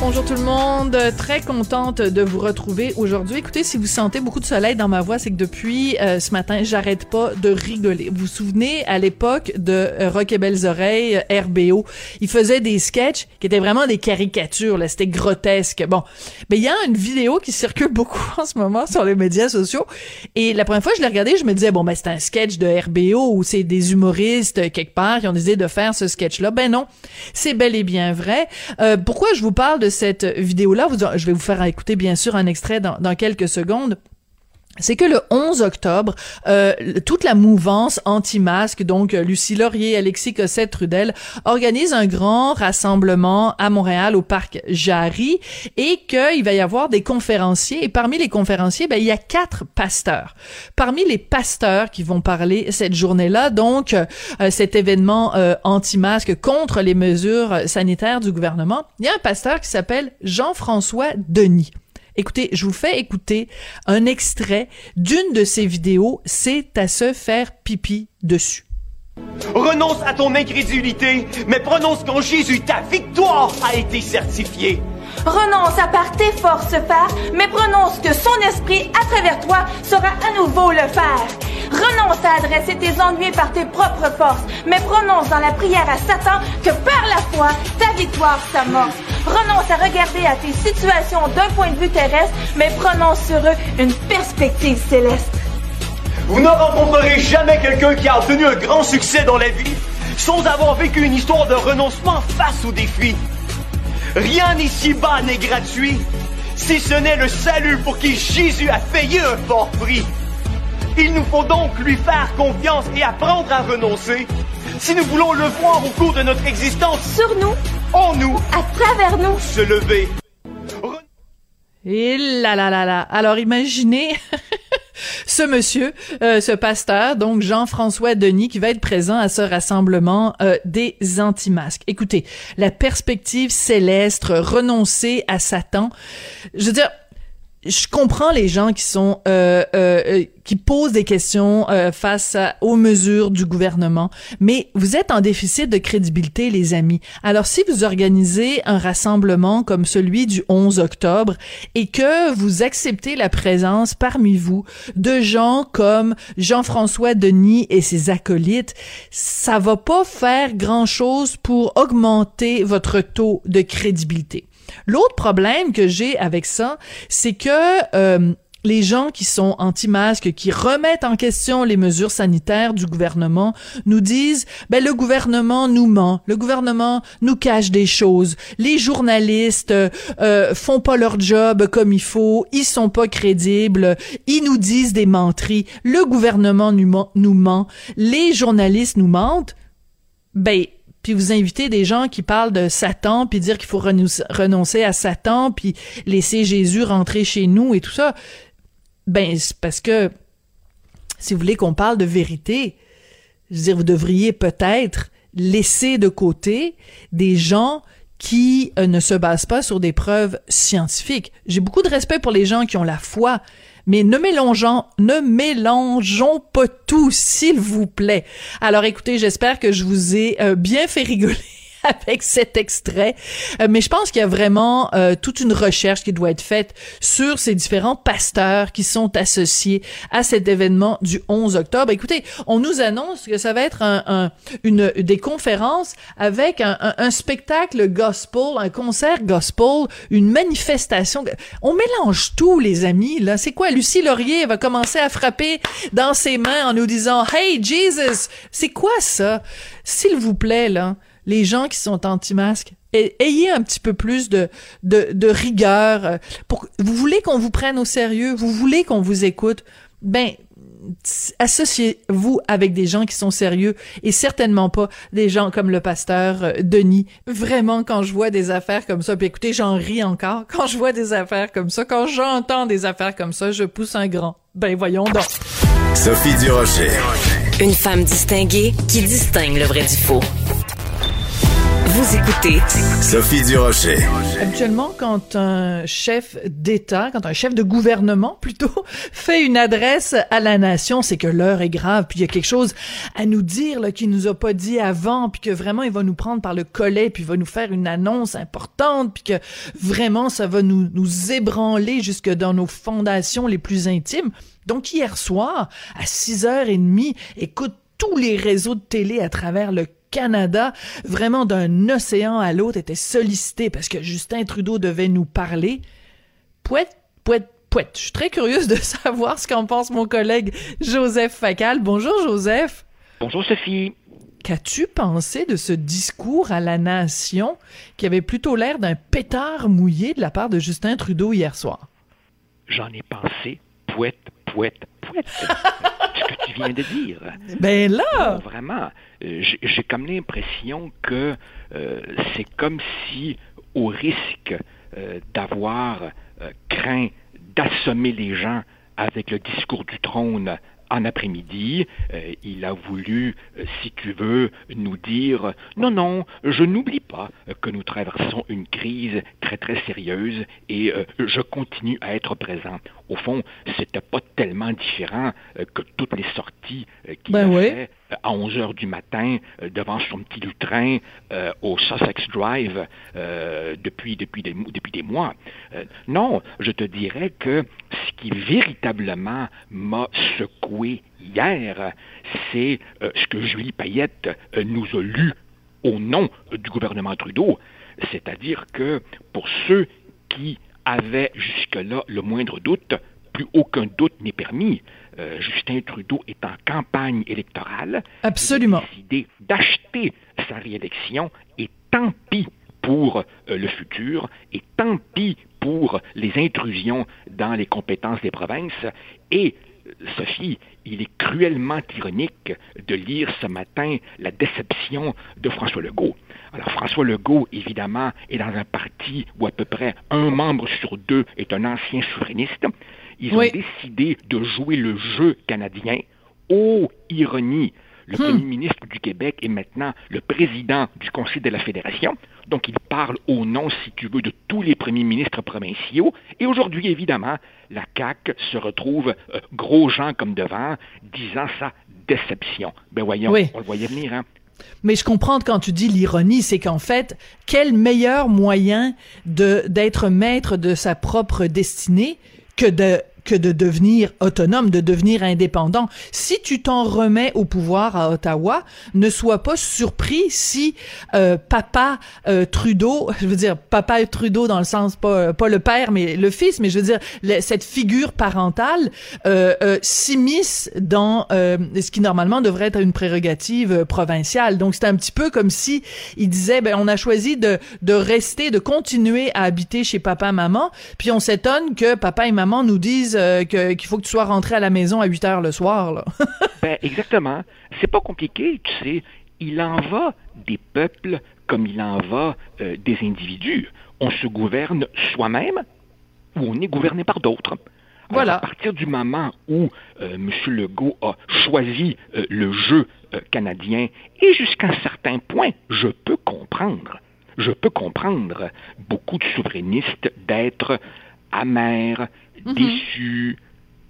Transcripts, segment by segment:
Bonjour tout le monde, très contente de vous retrouver aujourd'hui. Écoutez, si vous sentez beaucoup de soleil dans ma voix, c'est que depuis euh, ce matin, j'arrête pas de rigoler. Vous vous souvenez, à l'époque de euh, Rock et Belles Oreilles, euh, RBO, il faisait des sketchs qui étaient vraiment des caricatures, là, c'était grotesque. Bon, mais il y a une vidéo qui circule beaucoup en ce moment sur les médias sociaux, et la première fois que je l'ai regardée, je me disais, bon, ben c'est un sketch de RBO où c'est des humoristes quelque part qui ont décidé de faire ce sketch-là. Ben non, c'est bel et bien vrai. pourquoi je vous parle de cette vidéo-là, je vais vous faire écouter bien sûr un extrait dans, dans quelques secondes c'est que le 11 octobre, euh, toute la mouvance anti-masque, donc euh, Lucie Laurier, Alexis Cossette-Trudel, organise un grand rassemblement à Montréal au parc Jarry et qu'il va y avoir des conférenciers. Et parmi les conférenciers, ben, il y a quatre pasteurs. Parmi les pasteurs qui vont parler cette journée-là, donc euh, cet événement anti-masque contre les mesures sanitaires du gouvernement, il y a un pasteur qui s'appelle Jean-François Denis. Écoutez, je vous fais écouter un extrait d'une de ces vidéos, c'est à se faire pipi dessus. Renonce à ton incrédulité, mais prononce qu'en Jésus, ta victoire a été certifiée. Renonce à par tes forces faire, mais prononce que son esprit à travers toi saura à nouveau le faire. Renonce à adresser tes ennuis par tes propres forces, mais prononce dans la prière à Satan que par la foi, ta victoire s'amorce. Renonce à regarder à tes situations d'un point de vue terrestre, mais prononce sur eux une perspective céleste. Vous ne rencontrerez jamais quelqu'un qui a obtenu un grand succès dans la vie sans avoir vécu une histoire de renoncement face aux défis. Rien ici-bas n'est gratuit, si ce n'est le salut pour qui Jésus a payé un fort prix. Il nous faut donc lui faire confiance et apprendre à renoncer si nous voulons le voir au cours de notre existence. Sur nous, en nous, à travers nous, se lever. Et là là là là. Alors imaginez ce monsieur, euh, ce pasteur, donc Jean-François Denis, qui va être présent à ce rassemblement euh, des anti-masques. Écoutez, la perspective céleste, renoncer à Satan. Je veux dire, je comprends les gens qui sont euh, euh, euh, qui posent des questions face aux mesures du gouvernement, mais vous êtes en déficit de crédibilité, les amis. Alors si vous organisez un rassemblement comme celui du 11 octobre et que vous acceptez la présence parmi vous de gens comme Jean-François Denis et ses acolytes, ça va pas faire grand-chose pour augmenter votre taux de crédibilité. L'autre problème que j'ai avec ça, c'est que euh, les gens qui sont anti-masques, qui remettent en question les mesures sanitaires du gouvernement, nous disent ben le gouvernement nous ment, le gouvernement nous cache des choses, les journalistes euh, font pas leur job comme il faut, ils sont pas crédibles, ils nous disent des menteries, le gouvernement nous ment, nous ment. Les journalistes nous mentent. Ben puis vous invitez des gens qui parlent de Satan, puis dire qu'il faut renoncer à Satan, puis laisser Jésus rentrer chez nous et tout ça, ben c'est parce que si vous voulez qu'on parle de vérité, je veux dire, vous devriez peut-être laisser de côté des gens qui euh, ne se basent pas sur des preuves scientifiques. J'ai beaucoup de respect pour les gens qui ont la foi, mais ne mélangeons, ne mélangeons pas tout, s'il vous plaît. Alors écoutez, j'espère que je vous ai euh, bien fait rigoler avec cet extrait. Euh, mais je pense qu'il y a vraiment euh, toute une recherche qui doit être faite sur ces différents pasteurs qui sont associés à cet événement du 11 octobre. Écoutez, on nous annonce que ça va être un, une des conférences avec un, un, spectacle gospel, un concert gospel, une manifestation. On mélange tout, les amis. Là, c'est quoi? Lucie Laurier va commencer à frapper dans ses mains en nous disant Hey Jesus, c'est quoi ça? S'il vous plaît, là les gens qui sont anti-masques, ayez un petit peu plus de, de, rigueur. Euh, pour, vous voulez qu'on vous prenne au sérieux, vous voulez qu'on vous écoute, ben associez-vous avec des gens qui sont sérieux et certainement pas des gens comme le pasteur euh, Denis. Vraiment, quand je vois des affaires comme ça, puis écoutez, j'en ris encore. Quand je vois des affaires comme ça, quand j'entends des affaires comme ça, je pousse un grand. Ben voyons donc. Sophie Durocher. Une femme distinguée qui distingue le vrai du faux. Vous écoutez Sophie Durocher. Habituellement, quand un chef d'État, quand un chef de gouvernement plutôt, fait une adresse à la nation, c'est que l'heure est grave, puis il y a quelque chose à nous dire là, qu'il nous a pas dit avant, puis que vraiment il va nous prendre par le collet, puis il va nous faire une annonce importante, puis que vraiment ça va nous, nous ébranler jusque dans nos fondations les plus intimes. Donc hier soir, à 6h30, écoute tous les réseaux de télé à travers le Canada, vraiment d'un océan à l'autre, était sollicité parce que Justin Trudeau devait nous parler. Pouette, pouette, pouette. Je suis très curieuse de savoir ce qu'en pense mon collègue Joseph Facal. Bonjour Joseph. Bonjour Sophie. Qu'as-tu pensé de ce discours à la nation qui avait plutôt l'air d'un pétard mouillé de la part de Justin Trudeau hier soir? J'en ai pensé, pouette, pouette, pouette. ce que tu viens de dire. Ben là! vraiment, euh, j'ai comme l'impression que euh, c'est comme si, au risque euh, d'avoir craint d'assommer les gens avec le discours du trône en après-midi, euh, il a voulu, euh, si tu veux, nous dire non, non, je n'oublie pas que nous traversons une crise très très sérieuse et euh, je continue à être présent. Au fond, c'était pas tellement différent que toutes les sorties qu'il ben a fait à 11 heures du matin devant son petit lutrin au Sussex Drive depuis, depuis, des, depuis des mois. non, je te dirais que ce qui véritablement m'a secoué hier, c'est euh, ce que Julie Payette euh, nous a lu au nom du gouvernement Trudeau, c'est-à-dire que pour ceux qui avaient jusque-là le moindre doute, plus aucun doute n'est permis. Euh, Justin Trudeau est en campagne électorale. Absolument. Il a décidé d'acheter sa réélection et tant pis pour le futur et tant pis pour les intrusions dans les compétences des provinces. Et Sophie, il est cruellement ironique de lire ce matin la déception de François Legault. Alors François Legault, évidemment, est dans un parti où à peu près un membre sur deux est un ancien souverainiste. Ils ont décidé de jouer le jeu canadien. Oh, ironie, le hmm. premier ministre du Québec est maintenant le président du Conseil de la Fédération. Donc, il parle au nom, si tu veux, de tous les premiers ministres provinciaux. Et aujourd'hui, évidemment, la CAQ se retrouve euh, gros gens comme devant, disant sa déception. Ben voyons, on le voyait venir, hein? Mais je comprends quand tu dis l'ironie, c'est qu'en fait, quel meilleur moyen de d'être maître de sa propre destinée que de que de devenir autonome, de devenir indépendant. Si tu t'en remets au pouvoir à Ottawa, ne sois pas surpris si euh, papa euh, Trudeau, je veux dire papa Trudeau dans le sens pas pas le père mais le fils, mais je veux dire cette figure parentale euh, euh s'immisce dans euh, ce qui normalement devrait être une prérogative provinciale. Donc c'est un petit peu comme si il disait ben on a choisi de de rester, de continuer à habiter chez papa maman, puis on s'étonne que papa et maman nous disent euh, qu'il faut que tu sois rentré à la maison à 8 heures le soir. Là. ben, exactement. C'est pas compliqué, tu sais. Il en va des peuples comme il en va euh, des individus. On se gouverne soi-même ou on est gouverné par d'autres. Voilà. à partir du moment où euh, M. Legault a choisi le jeu canadien, et jusqu'à un certain point, je peux comprendre, je peux comprendre beaucoup de souverainistes d'être amers, Mhm. déçu,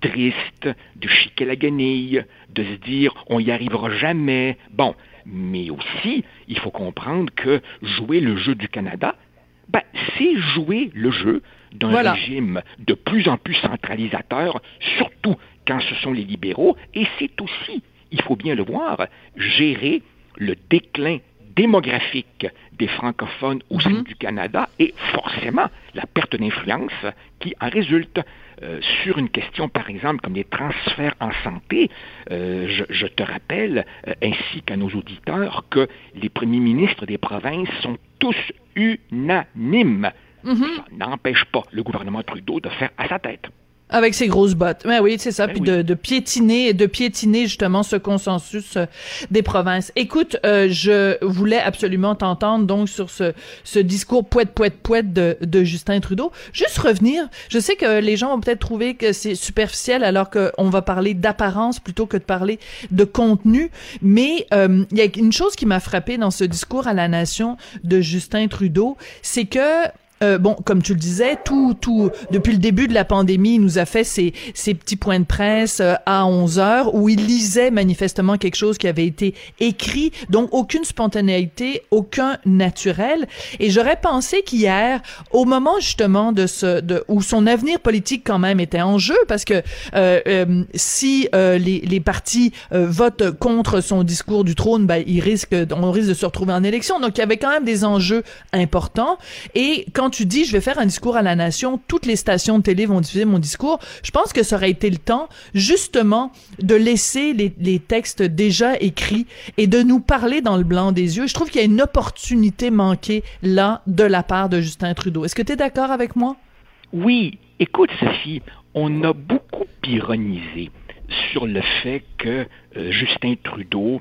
triste, de chiquer la guenille, de se dire on y arrivera jamais. Bon, mais aussi, il faut comprendre que jouer le jeu du Canada, ben, c'est jouer le jeu d'un régime de plus en plus centralisateur, surtout quand ce sont les libéraux, et c'est aussi, il faut bien le voir, gérer le déclin démographique des francophones au sein mhm. du Canada et forcément la perte d'influence qui en résulte. Euh, sur une question, par exemple, comme les transferts en santé, euh, je, te rappelle, euh, ainsi qu'à nos auditeurs, que les premiers ministres des provinces sont tous unanimes. Mhm. Ça n'empêche pas le gouvernement Trudeau de faire à sa tête. Avec ses grosses bottes. Mais oui, c'est ça. Ben puis de, de, piétiner, de piétiner justement ce consensus euh, des provinces. Écoute, euh, je voulais absolument t'entendre donc sur ce, ce discours poète poète poète de, de Justin Trudeau. Juste revenir. Je sais que les gens vont peut-être trouver que c'est superficiel alors qu'on va parler d'apparence plutôt que de parler de contenu. Mais euh, il y a une chose qui m'a frappé dans ce discours à la nation de Justin Trudeau, c'est que euh, bon, comme tu le disais, tout, tout, depuis le début de la pandémie, il nous a fait ces, ces petits points de presse euh, à 11 heures où il lisait manifestement quelque chose qui avait été écrit, donc aucune spontanéité, aucun naturel. Et j'aurais pensé qu'hier, au moment justement de ce, de, où son avenir politique quand même était en jeu, parce que euh, euh si les, les partis votent contre son discours du trône, ben, il risque, on risque de se retrouver en élection. Donc il y avait quand même des enjeux importants. Et quand tu dis je vais faire un discours à la nation, toutes les stations de télé vont diffuser mon discours, je pense que ça aurait été le temps justement de laisser les, textes déjà écrits et de nous parler dans le blanc des yeux. Je trouve qu'il y a une opportunité manquée là de la part de Justin Trudeau. Est-ce que tu es d'accord avec moi? Oui. Écoute, Sophie, on a beaucoup ironisé sur le fait que euh, Justin Trudeau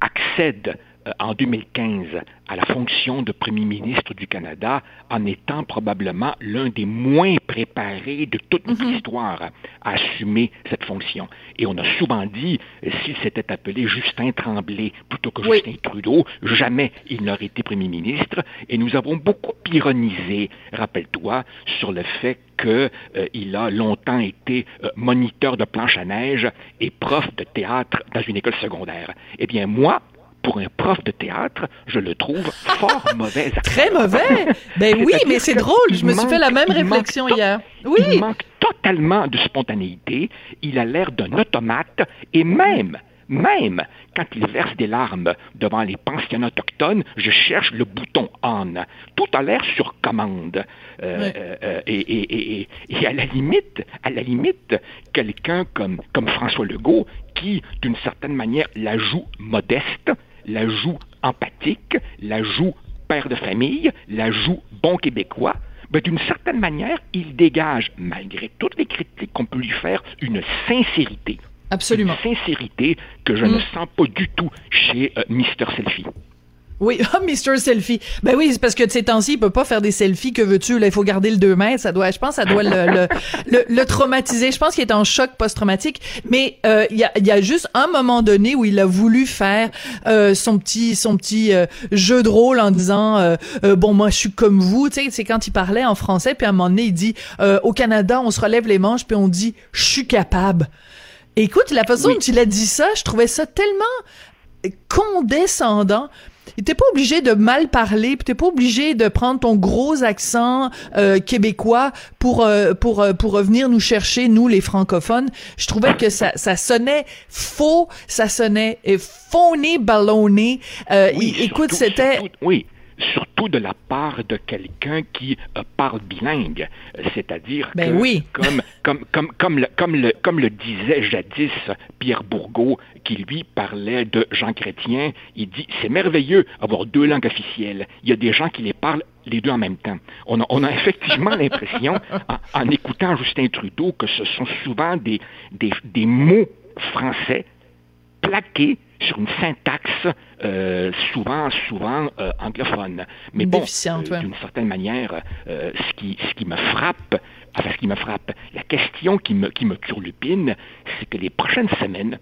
accède en 2015 à la fonction de Premier ministre du Canada en étant probablement l'un des moins préparés de toute notre mhm. histoire à assumer cette fonction. Et on a souvent dit, euh, s'il s'était appelé Justin Tremblay plutôt que Justin Trudeau, jamais il n'aurait été Premier ministre. Et nous avons beaucoup ironisé, rappelle-toi, sur le fait qu'il a longtemps été euh, moniteur de planche à neige et prof de théâtre dans une école secondaire. Eh bien, moi, pour un prof de théâtre, je le trouve fort mauvais. Très mauvais? Ben oui, mais c'est drôle. Je me suis fait la même réflexion hier. Oui. Il manque totalement de spontanéité. Il a l'air d'un automate et même même quand il verse des larmes devant les pensionnats autochtones, je cherche le bouton on. Tout a l'air sur commande. Euh, euh, et, à la limite, à la limite, quelqu'un comme, comme François Legault, qui, d'une certaine manière, la joue modeste, la joue empathique, la joue père de famille, la joue bon québécois, ben, d'une certaine manière, il dégage, malgré toutes les critiques qu'on peut lui faire, une sincérité. Absolument. Une sincérité que je ne mm. sens pas du tout chez euh, Mister Selfie. Oui, oh, Mr. Selfie. Ben oui, c'est parce que de ces temps-ci, il peut pas faire des selfies. Que veux-tu? Là, il faut garder le 2 mètres. Ça doit, je pense, ça doit le, le, le, traumatiser. Je pense qu'il est en choc post-traumatique. Mais euh, il y, a, y a juste un moment donné où il a voulu faire euh, son petit son petit euh, jeu de rôle en disant euh, bon moi je suis comme vous. Tu sais, c'est quand il parlait en français. Puis à un moment donné, il dit au Canada, on se relève les manches puis on dit je suis capable. Écoute, la façon dont il a dit ça, je trouvais ça tellement condescendant. T'es pas obligé de mal parler, t'es pas obligé de prendre ton gros accent euh, québécois pour euh, pour euh, pour revenir nous chercher nous les francophones. Je trouvais que ça ça sonnait faux, ça sonnait phony ballonné. écoute, c'était oui surtout de la part de quelqu'un qui euh, parle bilingue, c'est-à-dire ben oui. comme, comme, comme, comme, le, comme, le, comme le disait jadis Pierre Bourgault, qui lui parlait de Jean Chrétien, il dit c'est merveilleux avoir deux langues officielles. Il y a des gens qui les parlent les deux en même temps. On a, on a effectivement l'impression, en, en, écoutant Justin Trudeau, que ce sont souvent des, des, des mots français plaqués sur une syntaxe euh, souvent, souvent euh, anglophone. Mais bon, euh, d'une certaine manière, ce, qui, ce qui me frappe, enfin ce qui me frappe, la question qui me, qui me turlupine, c'est que les prochaines semaines,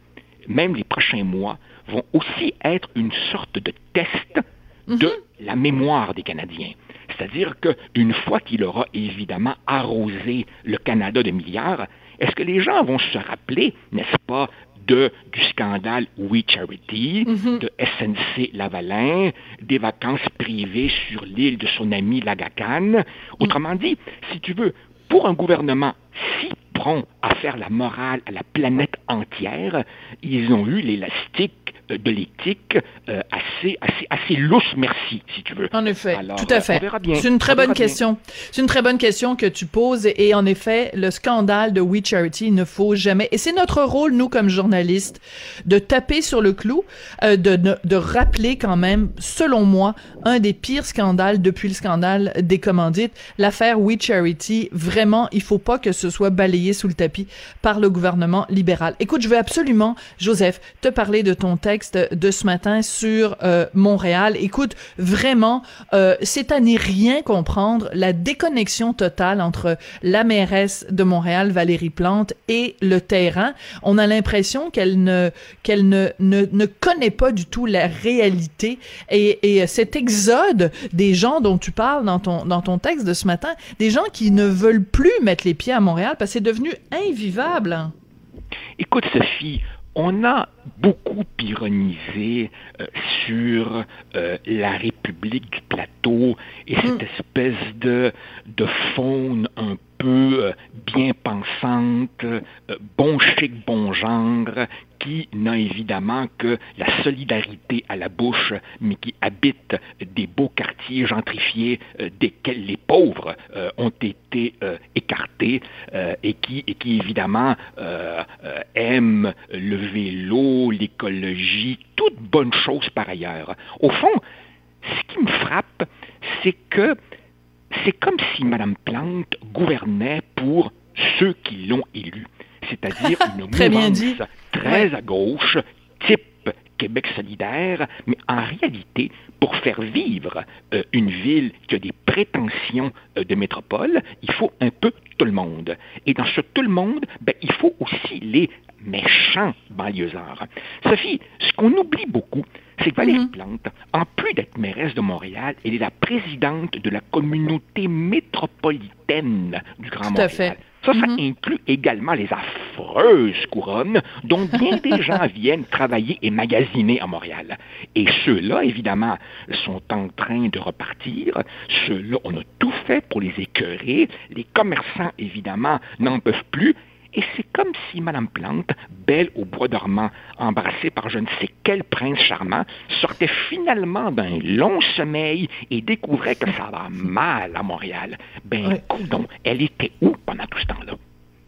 même les prochains mois, vont aussi être une sorte de test de mhm. la mémoire des Canadiens. C'est-à-dire qu'une fois qu'il aura évidemment arrosé le Canada de milliards, Est-ce que les gens vont se rappeler, n'est-ce pas, de, du scandale We Charity, mm-hmm. de SNC Lavalin, des vacances privées sur l'île de son ami Lagacan. Autrement dit, si tu veux, pour un gouvernement si prompt à faire la morale à la planète entière, ils ont eu l'élastique de l'éthique euh, assez, assez, assez lousse, merci, si tu veux. En effet, tout à fait. C'est une très bonne question. C'est une très bonne question que tu poses. Et, en effet, le scandale de We Charity ne faut jamais. Et c'est notre rôle, nous, comme journalistes, de taper sur le clou, euh, de, de rappeler quand même, selon moi, un des pires scandales depuis le scandale des commandites, l'affaire We Charity. Vraiment, il faut pas que ce soit balayé sous le tapis par le gouvernement libéral. Écoute, je veux absolument, Joseph, te parler de ton texte de ce matin sur euh, Montréal. Écoute, vraiment, euh, c'est à n'y rien comprendre la déconnexion totale entre la mairesse de Montréal, Valérie Plante, et le terrain. On a l'impression qu'elle ne qu'elle ne, ne, ne connaît pas du tout la réalité et, et cet exode des gens dont tu parles dans ton dans ton texte de ce matin, des gens qui ne veulent plus mettre les pieds à Montréal parce que c'est devenu invivable. Écoute, Sophie, on a beaucoup ironisé euh, sur euh, la République du plateau et cette hmm. espèce de, de faune un peu euh, bien pensante, bon chic, bon genre, qui n'a évidemment que la solidarité à la bouche, mais qui habite des beaux quartiers gentrifiés desquels les pauvres ont été écartés et, qui, et qui évidemment aiment le vélo, l'écologie, toute bonne chose par ailleurs. Au fond, ce qui me frappe, c'est que c'est comme si Mme Plante gouvernait pour ceux qui l'ont élue, c'est-à-dire une mouvance très à gauche, type Québec solidaire, mais en réalité, pour faire vivre euh, une ville qui a des prétentions euh, de métropole, il faut un peu tout le monde. Et dans ce tout le monde, ben, il faut aussi les méchants banlieusards. Sophie, ce qu'on oublie beaucoup, c'est que Valérie mhm. Plante, en plus d'être mairesse de Montréal, elle est la présidente de la communauté métropolitaine du Grand Montréal. Fait. Ça, ça mhm. inclut également les affreuses couronnes dont bien des gens viennent travailler et magasiner à Montréal. Et ceux-là, évidemment, sont en train de repartir. Ceux-là, on a tout fait pour les écœurer. Les commerçants, évidemment, n'en peuvent plus. Et c'est comme si Mme Plante, belle au bois dormant, embrassée par je ne sais quel prince charmant, sortait finalement d'un long sommeil et découvrait que ça va mal à Montréal. Ben, ouais. elle était où pendant tout ce temps-là?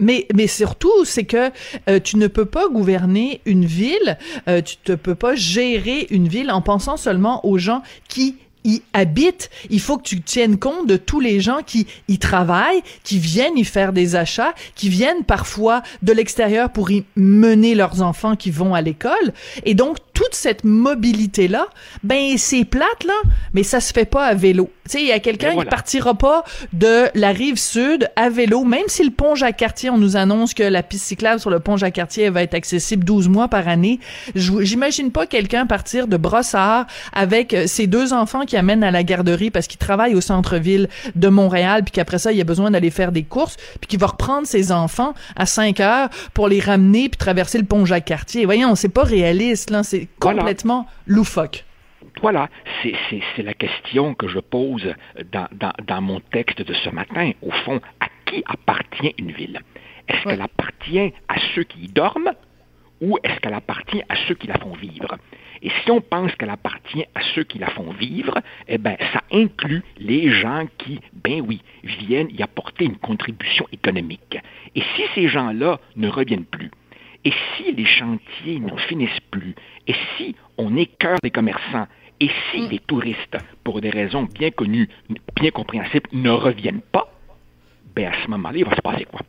Mais, mais surtout, c'est que euh, tu ne peux pas gouverner une ville, euh, tu ne peux pas gérer une ville en pensant seulement aux gens qui y habitent. Il faut que tu tiennes compte de tous les gens qui y travaillent, qui viennent y faire des achats, qui viennent parfois de l'extérieur pour y mener leurs enfants qui vont à l'école. Et donc, toute cette mobilité là, ben c'est plate là, mais ça se fait pas à vélo. Tu sais, il y a quelqu'un qui partira pas de la rive sud à vélo, même si le pont Jacques-Cartier, on nous annonce que la piste cyclable sur le pont Jacques-Cartier va être accessible 12 mois par année. J'imagine pas quelqu'un partir de Brossard avec euh, ses deux enfants qui amènent à la garderie parce qu'il travaille au centre-ville de Montréal, puis qu'après ça, il a besoin d'aller faire des courses, puis qu'il va reprendre ses enfants à 5 heures pour les ramener puis traverser le pont Jacques-Cartier. Voyons, c'est pas réaliste là, c'est complètement loufoque. Voilà, c'est la question que je pose dans, dans, mon texte de ce matin. Au fond, à qui appartient une ville? Est-ce qu'elle appartient à ceux qui y dorment ou est-ce qu'elle appartient à ceux qui la font vivre? Et si on pense qu'elle appartient à ceux qui la font vivre, eh bien, ça inclut les gens qui, ben oui, viennent y apporter une contribution économique. Et si ces gens-là ne reviennent plus, et si les chantiers n'en finissent plus, et si on écœure les commerçants, et si mm. les touristes, pour des raisons bien connues, bien compréhensibles, ne reviennent pas, ben à ce moment-là, il va se passer quoi?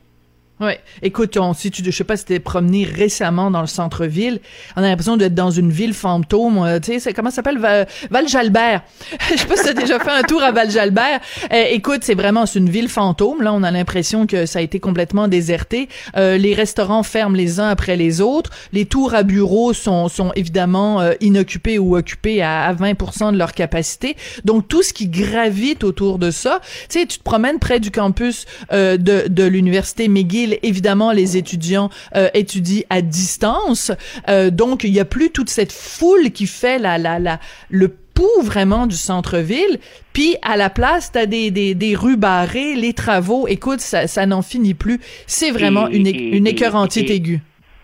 Ouais. Écoute, on, si tu, je sais pas si t'es promené récemment dans le centre-ville, on a l'impression d'être dans une ville fantôme. Euh, tu sais, comment ça s'appelle? Val-Jalbert. je sais pas si t'as déjà fait un tour à Val-Jalbert. Euh, écoute, c'est vraiment c'est une ville fantôme. Là, on a l'impression que ça a été complètement déserté. Euh, les restaurants ferment les uns après les autres. Les tours à bureaux sont, sont évidemment inoccupés ou occupés à, à 20% de leur capacité. Donc tout ce qui gravite autour de ça, tu sais, tu te promènes près du campus de, de l'université McGill évidemment, les étudiants euh, étudient à distance. Euh, donc, il y a plus toute cette foule qui fait la, la, la, le pouls vraiment du centre-ville. Puis à la place, t'as des, des, des rues barrées, les travaux. Écoute, ça, ça n'en finit plus. C'est vraiment Et- une, et- une écœurantite et- aiguë.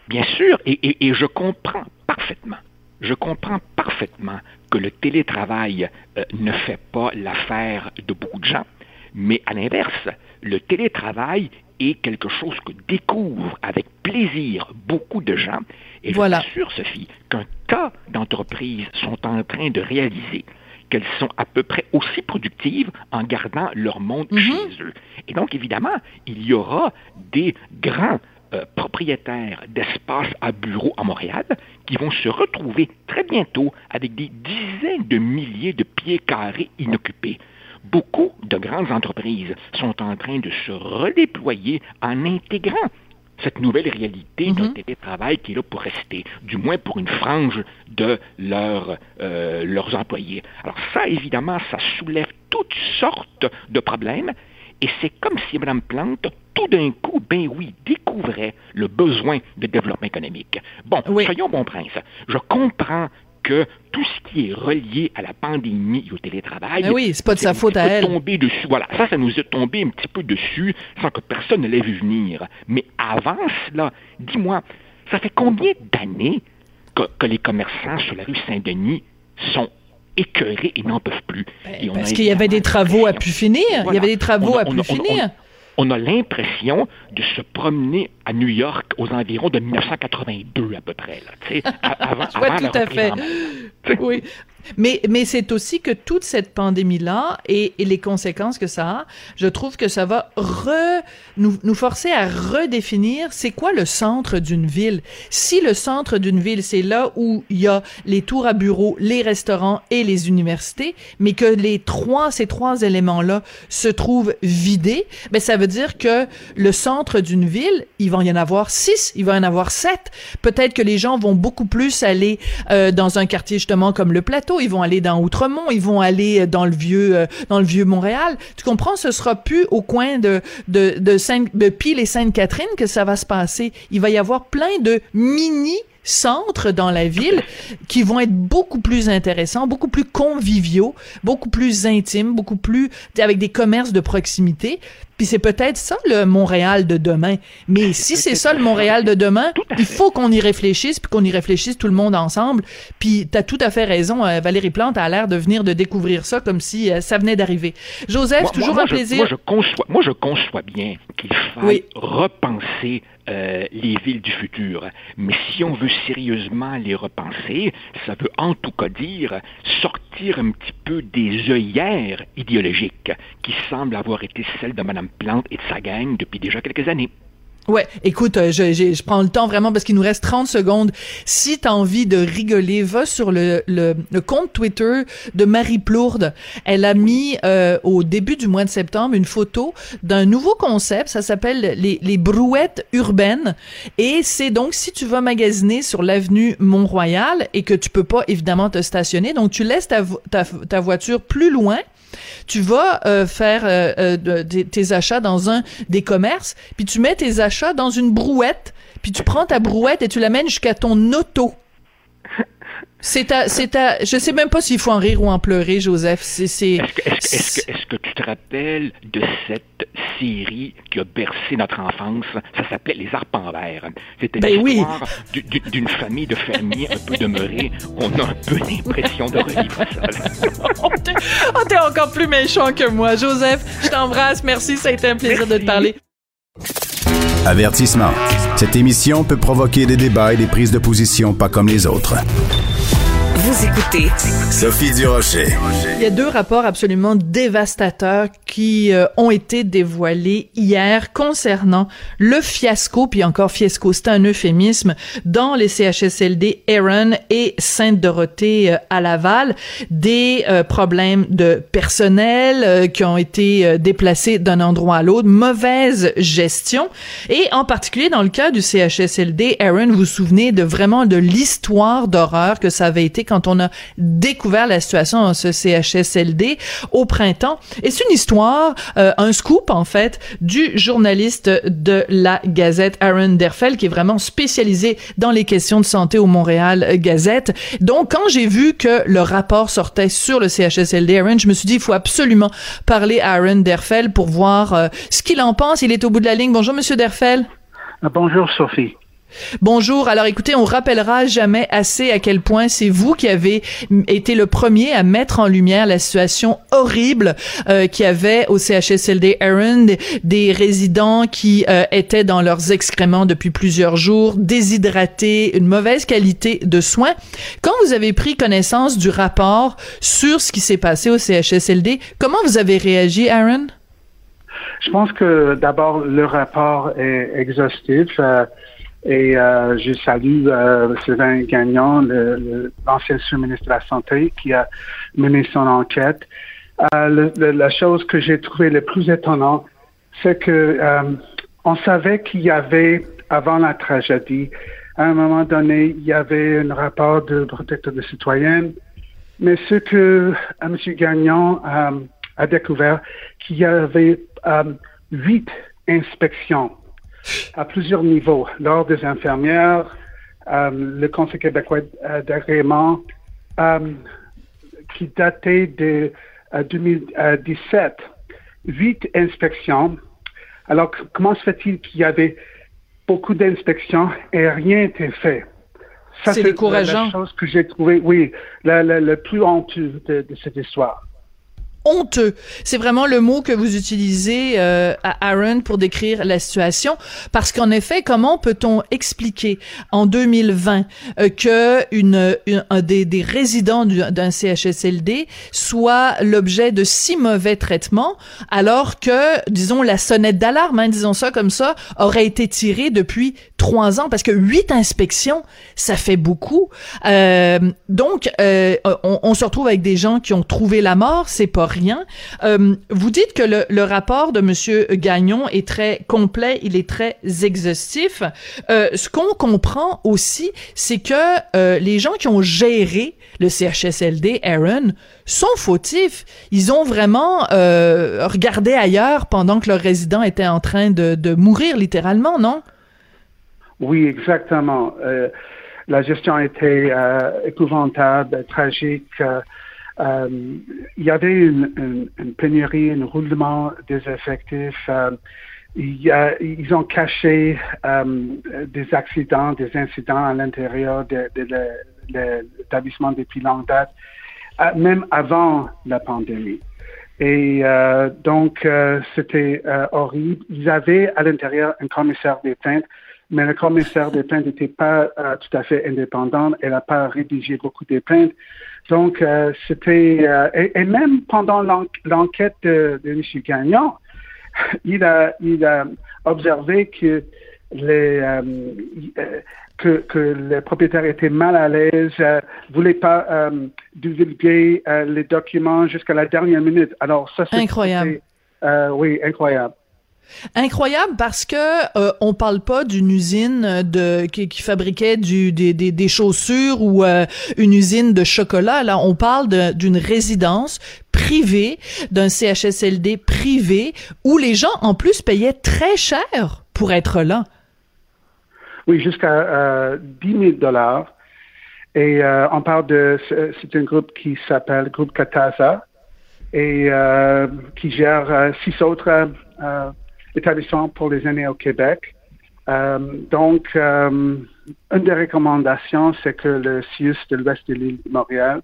Bien sûr, et, et- et je comprends parfaitement, je comprends parfaitement que le télétravail euh, ne fait pas l'affaire de beaucoup de gens, mais à l'inverse, le télétravail est quelque chose que découvrent avec plaisir beaucoup de gens. Et Voilà. je t'assure, Sophie, qu'un tas d'entreprises sont en train de réaliser qu'elles sont à peu près aussi productives en gardant leur monde Mhm. chez eux. Et donc, évidemment, il y aura des grands euh, propriétaires d'espaces à bureaux à Montréal qui vont se retrouver très bientôt avec des dizaines de milliers de pieds carrés inoccupés. Beaucoup de grandes entreprises sont en train de se redéployer en intégrant cette nouvelle réalité d'un télétravail qui est là pour rester, du moins pour une frange de leur, euh, leurs employés. Alors ça, évidemment, ça soulève toutes sortes de problèmes, et c'est comme si Mme Plante, tout d'un coup, ben oui, découvrait le besoin de développement économique. Bon, Oui. soyons bon prince. Je comprends que tout ce qui est relié à la pandémie et au télétravail, Ben oui, c'est pas de sa un faute petit à peu elle. tombé dessus. Voilà, ça, ça nous est tombé un petit peu dessus sans que personne ne l'ait vu venir. Mais avant cela, dis-moi, ça fait combien d'années que, que les commerçants sur la rue Saint-Denis sont écœurés et n'en peuvent plus? Et on a Ben, Parce qu'il y avait des travaux à pu finir. Il y avait des a- à pu finir. On a l'impression de se promener à New York aux environs de 1982 à peu près. Là, tu sais, a- avant, avant tout à fait. Oui. Mais, mais c'est aussi que toute cette pandémie-là et, les conséquences que ça a, je trouve que ça va re, nous, nous forcer à redéfinir c'est quoi le centre d'une ville. Si le centre d'une ville, c'est là où il y a les tours à bureaux, les restaurants et les universités, mais que les trois, ces trois éléments-là se trouvent vidés, ben ça veut dire que le centre d'une ville, il va y en avoir six, il va y en avoir sept. Peut-être que les gens vont beaucoup plus aller euh, dans un quartier justement comme le Plateau, ils vont aller dans Outremont, ils vont aller dans le vieux euh, dans le vieux Montréal. Tu comprends? Ce sera plus au coin de de de, Sainte, de Pile et Sainte-Catherine que ça va se passer. Il va y avoir plein de mini centres dans la ville qui vont être beaucoup plus intéressants, beaucoup plus conviviaux, beaucoup plus intimes, beaucoup plus avec des commerces de proximité. Puis c'est peut-être ça le Montréal de demain. Mais si c'est ça le Montréal de demain, il faut qu'on y réfléchisse, puis qu'on y réfléchisse tout le monde ensemble. Puis t'as tout à fait raison, euh, Valérie Plante a l'air de venir de découvrir ça comme si euh, ça venait d'arriver. Joseph, Moi- toujours moi, un je- plaisir. moi, je conçois, moi, je conçois bien qu'il faille Oui. repenser euh, les villes du futur. Mais si on veut sérieusement les repenser, ça veut en tout cas dire sortir un petit peu des œillères idéologiques qui semblent avoir été celles de Mme Plante et de sa gang depuis déjà quelques années. Ouais, écoute, euh, je, prends le temps vraiment parce qu'il nous reste 30 secondes. Si t'as envie de rigoler, va sur le, le, compte Twitter de Marie Plourde. Elle a mis euh, au début du mois de septembre une photo d'un nouveau concept. Ça s'appelle les, les brouettes urbaines. Et c'est donc si tu vas magasiner sur l'avenue Mont-Royal et que tu peux pas évidemment te stationner, donc tu laisses ta, ta voiture plus loin tu vas euh, faire euh, euh, tes achats dans un des commerces, puis tu mets tes achats dans une brouette, puis tu prends ta brouette et tu l'amènes jusqu'à ton auto. C'est ta, c'est ta, je sais même pas s'il faut en rire ou en pleurer, Joseph. C'est, c'est, Est-ce que, est-ce que- est-ce que- est-ce que tu te rappelles de cette série qui a bercé notre enfance? Ça s'appelait Les Arpents Verts. C'était Ben oui. l'histoire du- du- d'une famille de fermiers un peu demeurés. On a un peu l'impression de revivre ça. oh, t'es, oh, t'es encore plus méchant que moi, Joseph. Je t'embrasse. Merci, ça a été un plaisir de te parler. Avertissement. Cette émission peut provoquer des débats et des prises de position pas comme les autres. Vous écoutez Sophie Durocher. Il y a deux rapports absolument dévastateurs qui euh, ont été dévoilés hier concernant le fiasco, puis encore fiasco, c'est un euphémisme, dans les CHSLD Aaron et Sainte-Dorothée euh, à Laval, des euh, problèmes de personnel qui ont été déplacés d'un endroit à l'autre, mauvaise gestion, et en particulier dans le cas du CHSLD Aaron, vous vous souvenez de vraiment de l'histoire d'horreur que ça avait été quand on a découvert la situation dans ce CHSLD au printemps. Et c'est une histoire, euh, un scoop en fait, du journaliste de la Gazette, Aaron Derfel, qui est vraiment spécialisé dans les questions de santé au Montréal Gazette. Donc, quand j'ai vu que le rapport sortait sur le CHSLD, Aaron, je me suis dit, il faut absolument parler à Aaron Derfel pour voir euh, ce qu'il en pense. Il est au bout de la ligne. Bonjour, Monsieur Derfel. Ah, bonjour, Sophie. Bonjour. Alors écoutez, on rappellera jamais assez à quel point c'est vous qui avez été le premier à mettre en lumière la situation horrible euh, qu'il y avait au CHSLD Aaron, des, résidents qui euh, étaient dans leurs excréments depuis plusieurs jours, déshydratés, une mauvaise qualité de soins. Quand vous avez pris connaissance du rapport sur ce qui s'est passé au CHSLD, comment vous avez réagi, Aaron? Je pense que d'abord le rapport est exhaustif. Euh, et euh, je salue euh, Sylvain Gagnon, l'ancien sous-ministre de la Santé, qui a mené son enquête. Euh, la chose que j'ai trouvé le plus étonnant, c'est que euh, on savait qu'il y avait, avant la tragédie, à un moment donné, il y avait un rapport de protecteur de citoyennes, mais ce que M. Gagnon a découvert, qu'il y avait huit inspections à plusieurs niveaux. L'Ordre des infirmières, euh, le Conseil québécois d'agrément, euh, qui datait de 2017, euh, huit inspections. Alors, comment se fait-il qu'il y avait beaucoup d'inspections et rien n'était fait? c'est décourageant. la chose que j'ai trouvé, oui, le plus honteux de cette histoire honteux. C'est vraiment le mot que vous utilisez euh, à Aaron pour décrire la situation, parce qu'en effet, comment peut-on expliquer en 2020 euh, que une, un des, des résidents d'un CHSLD soit l'objet de si mauvais traitements, alors que, disons, la sonnette d'alarme, hein, disons ça comme ça, aurait été tirée depuis trois ans, parce que huit inspections, ça fait beaucoup. Euh, donc, euh, on, on se retrouve avec des gens qui ont trouvé la mort, c'est pas rien. Euh, vous dites que le, rapport de Monsieur Gagnon est très complet, il est très exhaustif. Euh, ce qu'on comprend aussi, c'est que euh, les gens qui ont géré le CHSLD, Aaron, sont fautifs. Ils ont vraiment regardé ailleurs pendant que leur résident était en train de, de mourir littéralement, non? Oui, exactement. la gestion été épouvantable, tragique. Euh, il y avait une, pénurie, un roulement des effectifs. Euh, ils ont caché euh, des accidents, des incidents à l'intérieur de, l'établissement depuis longue date, même avant la pandémie. Et donc, c'était horrible. Ils avaient à l'intérieur un commissaire des plaintes, mais le commissaire des plaintes n'était pas tout à fait indépendant. Elle n'a pas rédigé beaucoup de plaintes. Donc, euh, c'était... Euh, et, même pendant l'enquête de, de M. Gagnon, il a, il a observé que les, euh, que, que les propriétaires étaient mal à l'aise, ne voulaient pas divulguer les documents jusqu'à la dernière minute. Alors, ça, c'est... Incroyable. oui, incroyable. Incroyable parce que euh, on parle pas d'une usine qui, fabriquait des chaussures ou euh, une usine de chocolat. Là, on parle d'une résidence privée, d'un CHSLD privé où les gens en plus payaient très cher pour être là. Oui, jusqu'à euh, 10 000 dollars. Et euh, on parle de c'est un groupe qui s'appelle Groupe Katasa et euh, qui gère six autres établissement pour les aînés au Québec. Euh, donc, euh, une des recommandations, c'est que le CIUS de l'Ouest de l'île de Montréal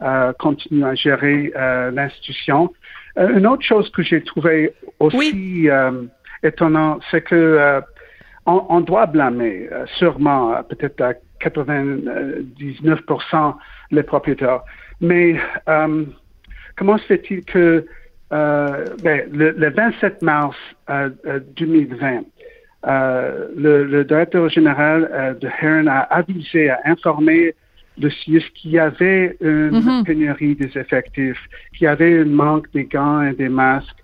euh, continue à gérer l'institution. une autre chose que j'ai trouvé aussi étonnant, c'est que on, doit blâmer sûrement peut-être à 99% les propriétaires. Mais comment se fait-il que ben, le, 27 mars 2020, euh, euh, le, directeur général de Heron a avisé, a informé le CIUS qu'il y avait une mm-hmm. pénurie des effectifs, qu'il y avait un manque des gants et des masques.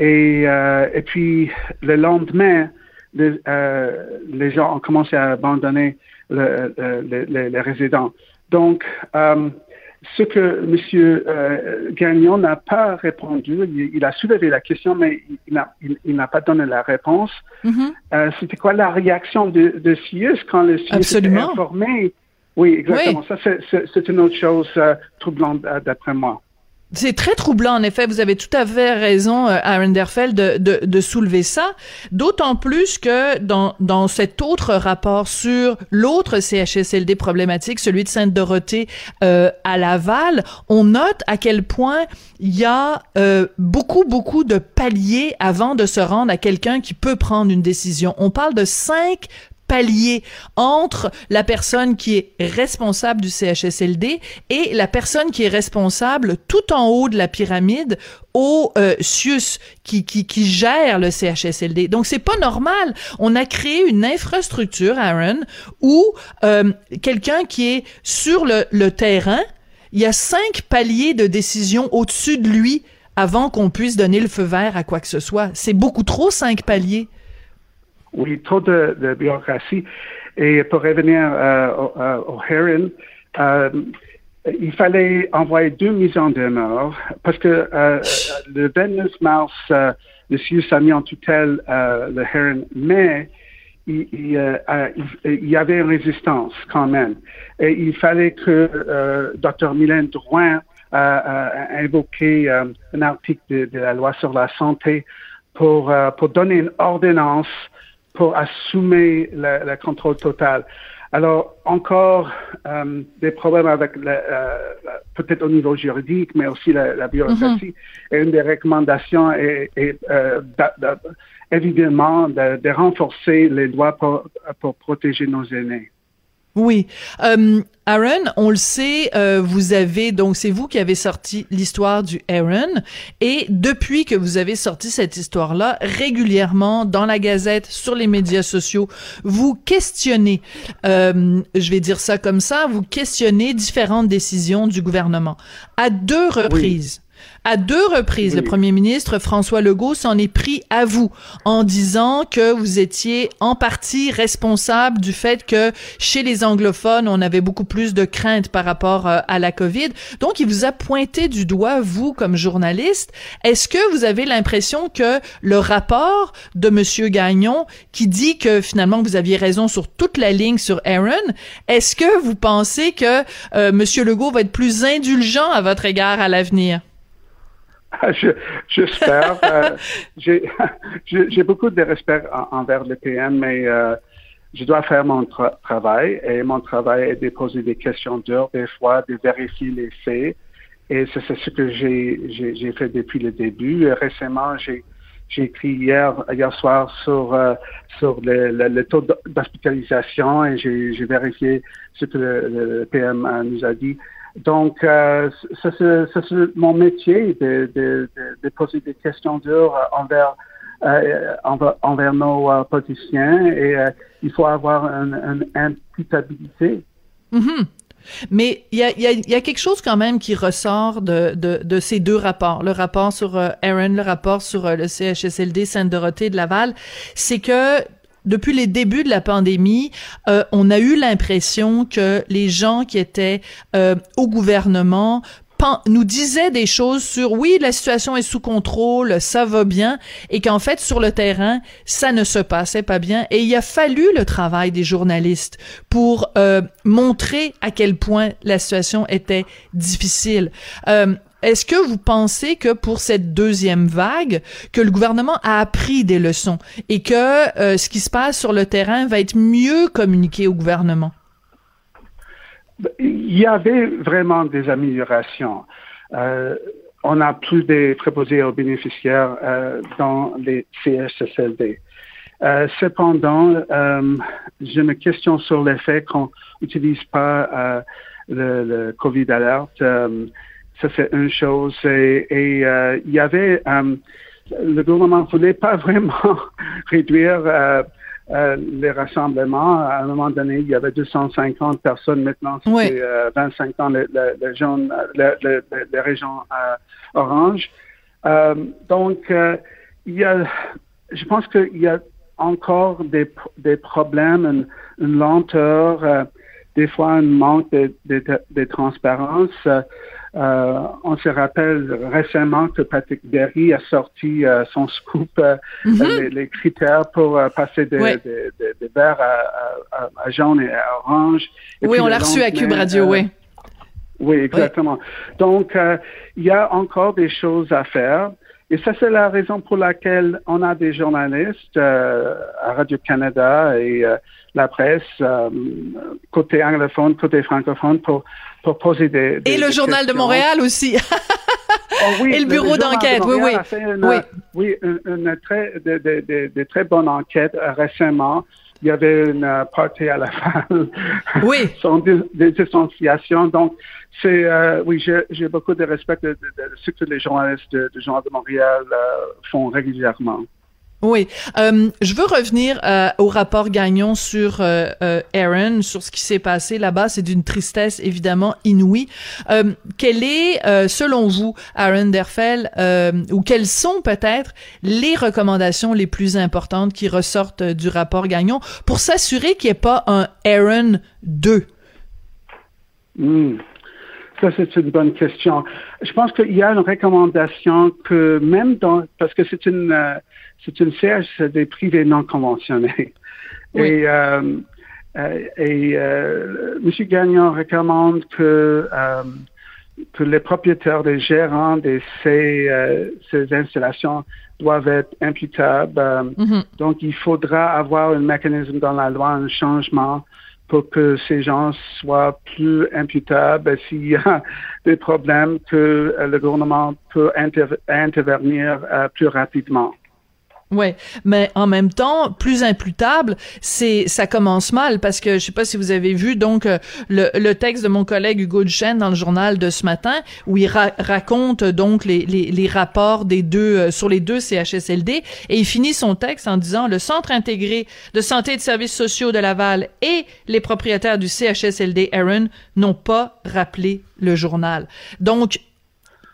Et, et puis, le lendemain, les, les, gens ont commencé à abandonner les résidents. Donc, ce que M. Euh, Gagnon n'a pas répondu, il, a soulevé la question, mais il n'a pas donné la réponse. Mm-hmm. Euh, c'était quoi la réaction de, de CIUS quand le CIUS était informé? Oui, exactement. Ça, c'est une autre chose euh, troublante d'après moi. C'est très troublant, en effet. Vous avez tout à fait raison, euh, Aaron Derfeld, de, de, de soulever ça. D'autant plus que dans, dans cet autre rapport sur l'autre CHSLD problématique, celui de Sainte-Dorothée euh, à Laval, on note à quel point il y a euh, beaucoup, beaucoup de paliers avant de se rendre à quelqu'un qui peut prendre une décision. On parle de cinq palier entre la personne qui est responsable du CHSLD et la personne qui est responsable tout en haut de la pyramide au euh, CIUS qui, qui, qui gère le CHSLD. Donc c'est pas normal. On a créé une infrastructure, Aaron, où euh, quelqu'un qui est sur le, le terrain, il y a cinq paliers de décision au-dessus de lui avant qu'on puisse donner le feu vert à quoi que ce soit. C'est beaucoup trop cinq paliers. Oui, trop de, de bureaucratie. Et pour revenir euh, au, euh, au Heron, euh, il fallait envoyer deux mises en demeure parce que euh, le 29 mars, euh, le CIUS a mis en tutelle euh, le Heron, mais il, il, il, y avait une résistance quand même. Et il fallait que Dr. Mylène Drouin a invoqué un article de, de, la loi sur la santé pour, pour donner une ordonnance pour assumer le, contrôle total. Alors, encore euh, des problèmes avec, euh, peut-être au niveau juridique, mais aussi la, bureaucratie. Mm-hmm. Et une des recommandations est, euh, évidemment de, renforcer les lois pour protéger nos aînés. Oui. Euh, Aaron, on le sait, euh, vous avez donc c'est vous qui avez sorti l'histoire du Aaron et depuis que vous avez sorti cette histoire-là, régulièrement dans la Gazette, sur les médias sociaux, vous questionnez, euh, je vais dire ça comme ça, vous questionnez différentes décisions du gouvernement à deux reprises. À deux reprises, le premier ministre François Legault s'en est pris à vous en disant que vous étiez en partie responsable du fait que chez les anglophones, on avait beaucoup plus de craintes par rapport euh, à la COVID. Donc, il vous a pointé du doigt, vous, comme journaliste. Est-ce que vous avez l'impression que le rapport de Monsieur Gagnon, qui dit que finalement vous aviez raison sur toute la ligne sur Aaron, est-ce que vous pensez que euh, Monsieur Legault va être plus indulgent à votre égard à l'avenir? J'espère. euh, J'ai beaucoup de respect envers le PM, mais euh, je dois faire mon travail et mon travail est de poser des questions dures, des fois, de vérifier les faits. Et c'est ce que j'ai fait depuis le début. Récemment, j'ai écrit hier, hier soir sur, euh, sur le, le, taux d'hospitalisation et j'ai vérifié ce que le, le, PM nous a dit. Donc, euh, c'est mon métier de, poser des questions dures envers, euh, envers, nos euh, politiciens et euh, il faut avoir une, imputabilité. Mm-hmm. Mais il y a, quelque chose quand même qui ressort de, de, de ces deux rapports, le rapport sur Aaron, le rapport sur le CHSLD Sainte-Dorothée de Laval, c'est que depuis les débuts de la pandémie, euh, on a eu l'impression que les gens qui étaient euh, au gouvernement nous disaient des choses sur oui la situation est sous contrôle ça va bien et qu'en fait sur le terrain ça ne se passait pas bien. Et il a fallu le travail des journalistes pour euh, montrer à quel point la situation était difficile. Euh, est-ce que vous pensez que pour cette deuxième vague, que le gouvernement a appris des leçons et que euh, ce qui se passe sur le terrain va être mieux communiqué au gouvernement? Il y avait vraiment des améliorations. Euh, on a plus de préposés aux bénéficiaires euh, dans les CSSLD. Euh, cependant, euh, j'ai une question sur le fait qu'on n'utilise pas le, le, COVID alert ça, c'est une chose. Et, euh, il y avait, euh, le gouvernement ne voulait pas vraiment réduire euh, les rassemblements. À un moment donné, il y avait 250 personnes. Maintenant, c'est 25 ans les, les, les régions orange. donc, il y a, je pense qu'il y a encore des, des problèmes, une, une lenteur des fois un manque de, de, de transparence. Euh, on se rappelle récemment que Patrick Berry a sorti euh, son scoop, euh, Mhm. les, les critères pour passer de, Ouais. de, de, de vert à, à, à jaune et à orange. Et Oui, on l'a reçu à Cube Radio, oui. oui, exactement. Donc, il y a encore des choses à faire. Et ça, c'est la raison pour laquelle on a des journalistes euh, à Radio-Canada et euh, la presse, euh, côté anglophone, côté francophone, pour, des, des Et le des Journal de. Montréal aussi. Oh oui, Et le bureau de d'enquête, oui, oui. a fait une, Oui. oui, une, une très, de, très bonne enquête euh, récemment. Il y avait une euh, partie à la fin. Oui. Son dé- des distanciations. Donc, c'est, euh, oui, j'ai beaucoup de respect de, de, de ce que les journalistes de- du Journal de Montréal euh, font régulièrement. Oui, euh, je veux revenir euh, au rapport Gagnon sur euh, Aaron, sur ce qui s'est passé là-bas. C'est d'une tristesse évidemment inouïe. Quelle est, selon vous, Aaron Derfel, ou quelles sont peut-être les recommandations les plus importantes qui ressortent du rapport Gagnon pour s'assurer qu'il n'y ait pas un Aaron 2? Hmm. Ça, c'est une bonne question. Je pense qu'il y a une recommandation que même dans, parce que c'est une, c'est une CHD privée non conventionnée. Oui. Et, euh, euh, et euh, M. Gagnon recommande que, euh, que les propriétaires, les gérants de ces, euh, ces installations doivent être imputables. Mhm. donc, il faudra avoir un mécanisme dans la loi, un changement pour que ces gens soient plus imputables s'il y a des problèmes que euh, le gouvernement peut inter- intervenir plus rapidement. Ouais, mais en même temps, plus imputable, c'est ça commence mal parce que je sais pas si vous avez vu donc euh, le, le texte de mon collègue Hugo Duchesne dans le journal de ce matin où il ra- raconte donc les, les, les rapports des deux euh, sur les deux CHSLD et il finit son texte en disant le centre intégré de santé et de services sociaux de Laval et les propriétaires du CHSLD Aaron n'ont pas rappelé le journal. Donc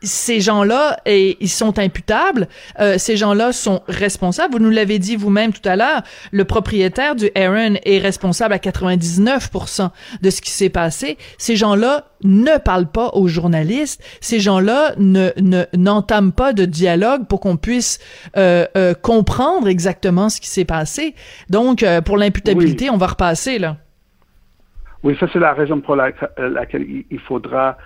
ces gens-là, et ils sont imputables. Euh, ces gens-là sont responsables. Vous nous l'avez dit vous-même tout à l'heure. Le propriétaire du Aaron est responsable à 99% de ce qui s'est passé. Ces gens-là ne parlent pas aux journalistes. Ces gens-là ne ne- n'entament pas de dialogue pour qu'on puisse euh, euh, comprendre exactement ce qui s'est passé. Donc, euh, pour l'imputabilité, on va repasser là. Oui, ça c'est la raison pour la- laquelle il faudra,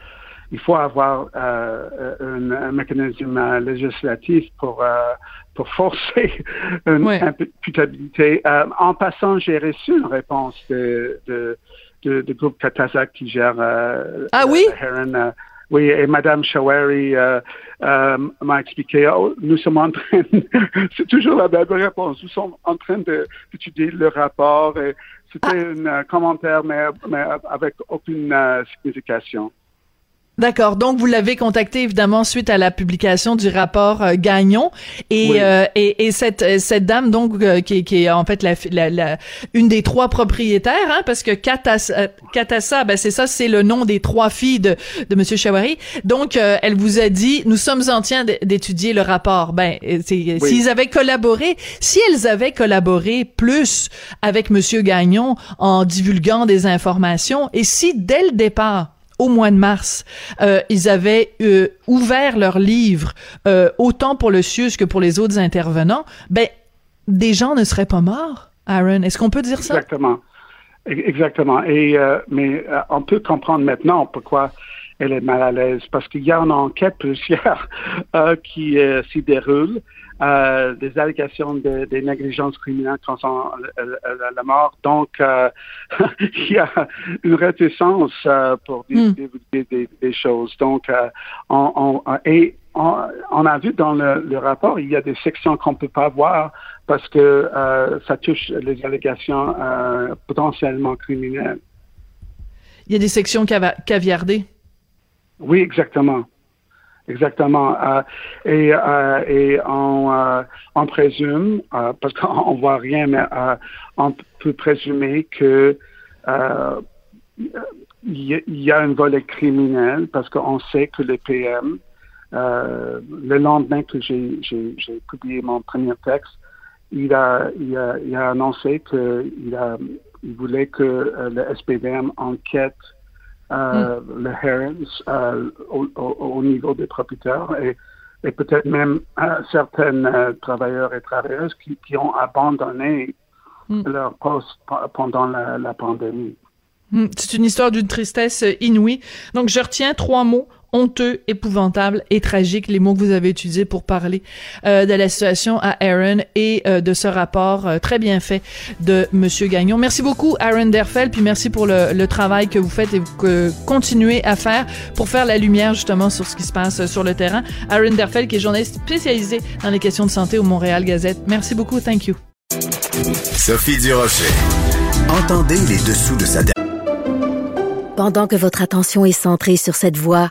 il faut avoir euh, un, un mécanisme législatif pour euh, pour forcer une imputabilité. Euh, en passant, j'ai reçu une réponse de de, de, de groupe Katasak qui gère euh, Ah oui? Heron, euh, oui, et Madame Shawari euh, euh, m'a expliqué, oh, nous sommes en train, c'est toujours la même réponse, nous sommes en train de- d'étudier le rapport et c'était un euh, commentaire, mais, mais avec aucune euh, signification. D'accord. Donc, vous l'avez contacté évidemment suite à la publication du rapport euh, Gagnon et, Oui. euh, et et cette euh, cette dame donc euh, qui, est- qui est en fait la, la, la- une des trois propriétaires hein, parce que Katassa, Katassa, ben c'est ça c'est le nom des trois filles de de Monsieur Chawari. Donc, elle vous a dit nous sommes en train d'étudier le rapport. Ben s'ils avaient collaboré, si elles avaient collaboré plus avec Monsieur Gagnon en divulguant des informations et si dès le départ au mois de mars, euh, ils avaient euh, ouvert leur livre euh, autant pour le CIUS que pour les autres intervenants, ben des gens ne seraient pas morts. Aaron, est-ce qu'on peut dire ça? Exactement. Exactement. Et mais on peut comprendre maintenant pourquoi elle est mal à l'aise parce qu'il y a une enquête policière qui s'y déroule. Euh, des allégations de, des négligences criminelles concernant la, la- la mort. Donc, euh, il y a une réticence euh, pour Hmm. divulguer des, des choses. Donc, euh, on, on- et on, on a vu dans le, le rapport, il y a des sections qu'on peut pas voir parce que euh, ça touche les allégations euh, potentiellement criminelles. Il y a des sections caviardées. Oui, exactement. Exactement. Euh, et, euh, et on, euh, présume, parce qu'on voit rien, mais on peut présumer que il y, a- un volet criminel parce qu'on sait que le PM, le lendemain que j'ai publié mon premier texte, il a, annoncé qu'il voulaient que le SPDM enquête euh, Hmm. le Herons au, au, au, niveau des propriétaires et, et peut-être même certains travailleurs et travailleuses qui, qui ont abandonné mm. leur poste pendant la, la pandémie. Hmm. C'est une histoire d'une tristesse inouïe. Donc, je retiens trois mots honteux, épouvantable et tragique, les mots que vous avez utilisés pour parler euh, de la situation à Aaron et euh, de ce rapport euh, très bien fait de Monsieur Gagnon. Merci beaucoup, Aaron Derfel, puis merci pour le, le travail que vous faites et que continuez à faire pour faire la lumière justement sur ce qui se passe sur le terrain. Aaron Derfel, qui est journaliste spécialisé dans les questions de santé au Montréal Gazette. Merci beaucoup, thank you. Sophie Durocher. Entendez les dessous de sa Pendant que votre attention est centrée sur cette voix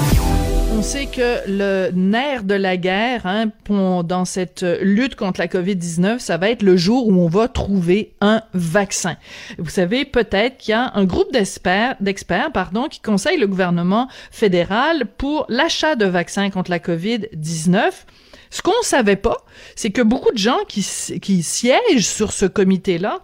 on sait que le nerf de la guerre hein, dans cette lutte contre la COVID-19, ça va être le jour où on va trouver un vaccin. Vous savez peut-être qu'il y a un groupe d'experts, pardon, qui conseille le gouvernement fédéral pour l'achat de vaccins contre la COVID-19. Ce qu'on savait pas, c'est que beaucoup de gens qui, qui siègent sur ce comité-là